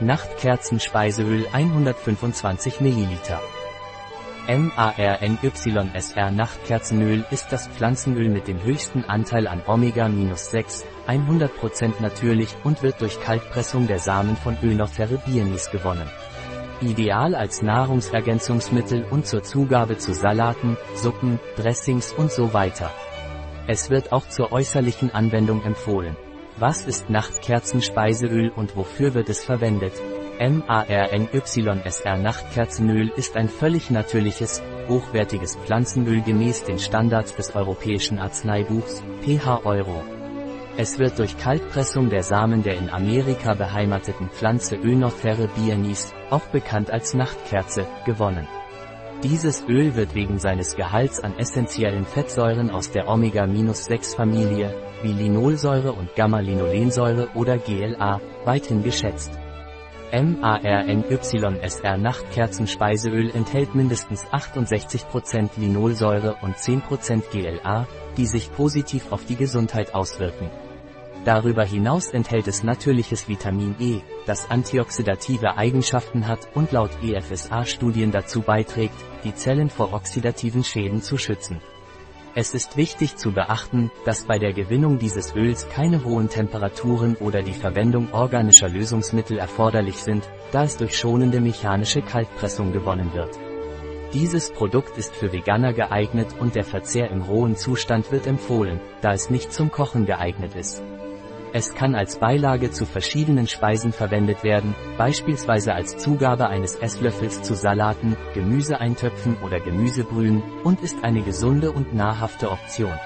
Nachtkerzenspeiseöl 125 ml. MARNYSR Nachtkerzenöl ist das Pflanzenöl mit dem höchsten Anteil an Omega-6, 100% natürlich und wird durch Kaltpressung der Samen von Önophere bienis gewonnen. Ideal als Nahrungsergänzungsmittel und zur Zugabe zu Salaten, Suppen, Dressings und so weiter. Es wird auch zur äußerlichen Anwendung empfohlen. Was ist Nachtkerzenspeiseöl und wofür wird es verwendet? MARNYSR Nachtkerzenöl ist ein völlig natürliches, hochwertiges Pflanzenöl gemäß den Standards des Europäischen Arzneibuchs, pH Euro. Es wird durch Kaltpressung der Samen der in Amerika beheimateten Pflanze Önophere bienis, auch bekannt als Nachtkerze, gewonnen. Dieses Öl wird wegen seines Gehalts an essentiellen Fettsäuren aus der Omega-6-Familie, wie Linolsäure und Gamma-Linolensäure oder GLA, weithin geschätzt. MARNYSR Nachtkerzenspeiseöl enthält mindestens 68% Linolsäure und 10% GLA, die sich positiv auf die Gesundheit auswirken. Darüber hinaus enthält es natürliches Vitamin E, das antioxidative Eigenschaften hat und laut EFSA-Studien dazu beiträgt, die Zellen vor oxidativen Schäden zu schützen. Es ist wichtig zu beachten, dass bei der Gewinnung dieses Öls keine hohen Temperaturen oder die Verwendung organischer Lösungsmittel erforderlich sind, da es durch schonende mechanische Kaltpressung gewonnen wird. Dieses Produkt ist für Veganer geeignet und der Verzehr im rohen Zustand wird empfohlen, da es nicht zum Kochen geeignet ist. Es kann als Beilage zu verschiedenen Speisen verwendet werden, beispielsweise als Zugabe eines Esslöffels zu Salaten, Gemüseeintöpfen oder Gemüsebrühen, und ist eine gesunde und nahrhafte Option.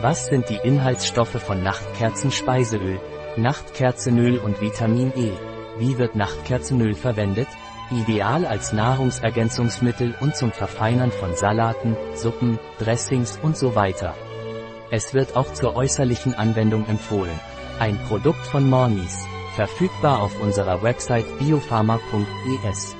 Was sind die Inhaltsstoffe von Nachtkerzenspeiseöl? Nachtkerzenöl und Vitamin E. Wie wird Nachtkerzenöl verwendet? Ideal als Nahrungsergänzungsmittel und zum Verfeinern von Salaten, Suppen, Dressings und so weiter. Es wird auch zur äußerlichen Anwendung empfohlen. Ein Produkt von Mornis. Verfügbar auf unserer Website biopharma.es.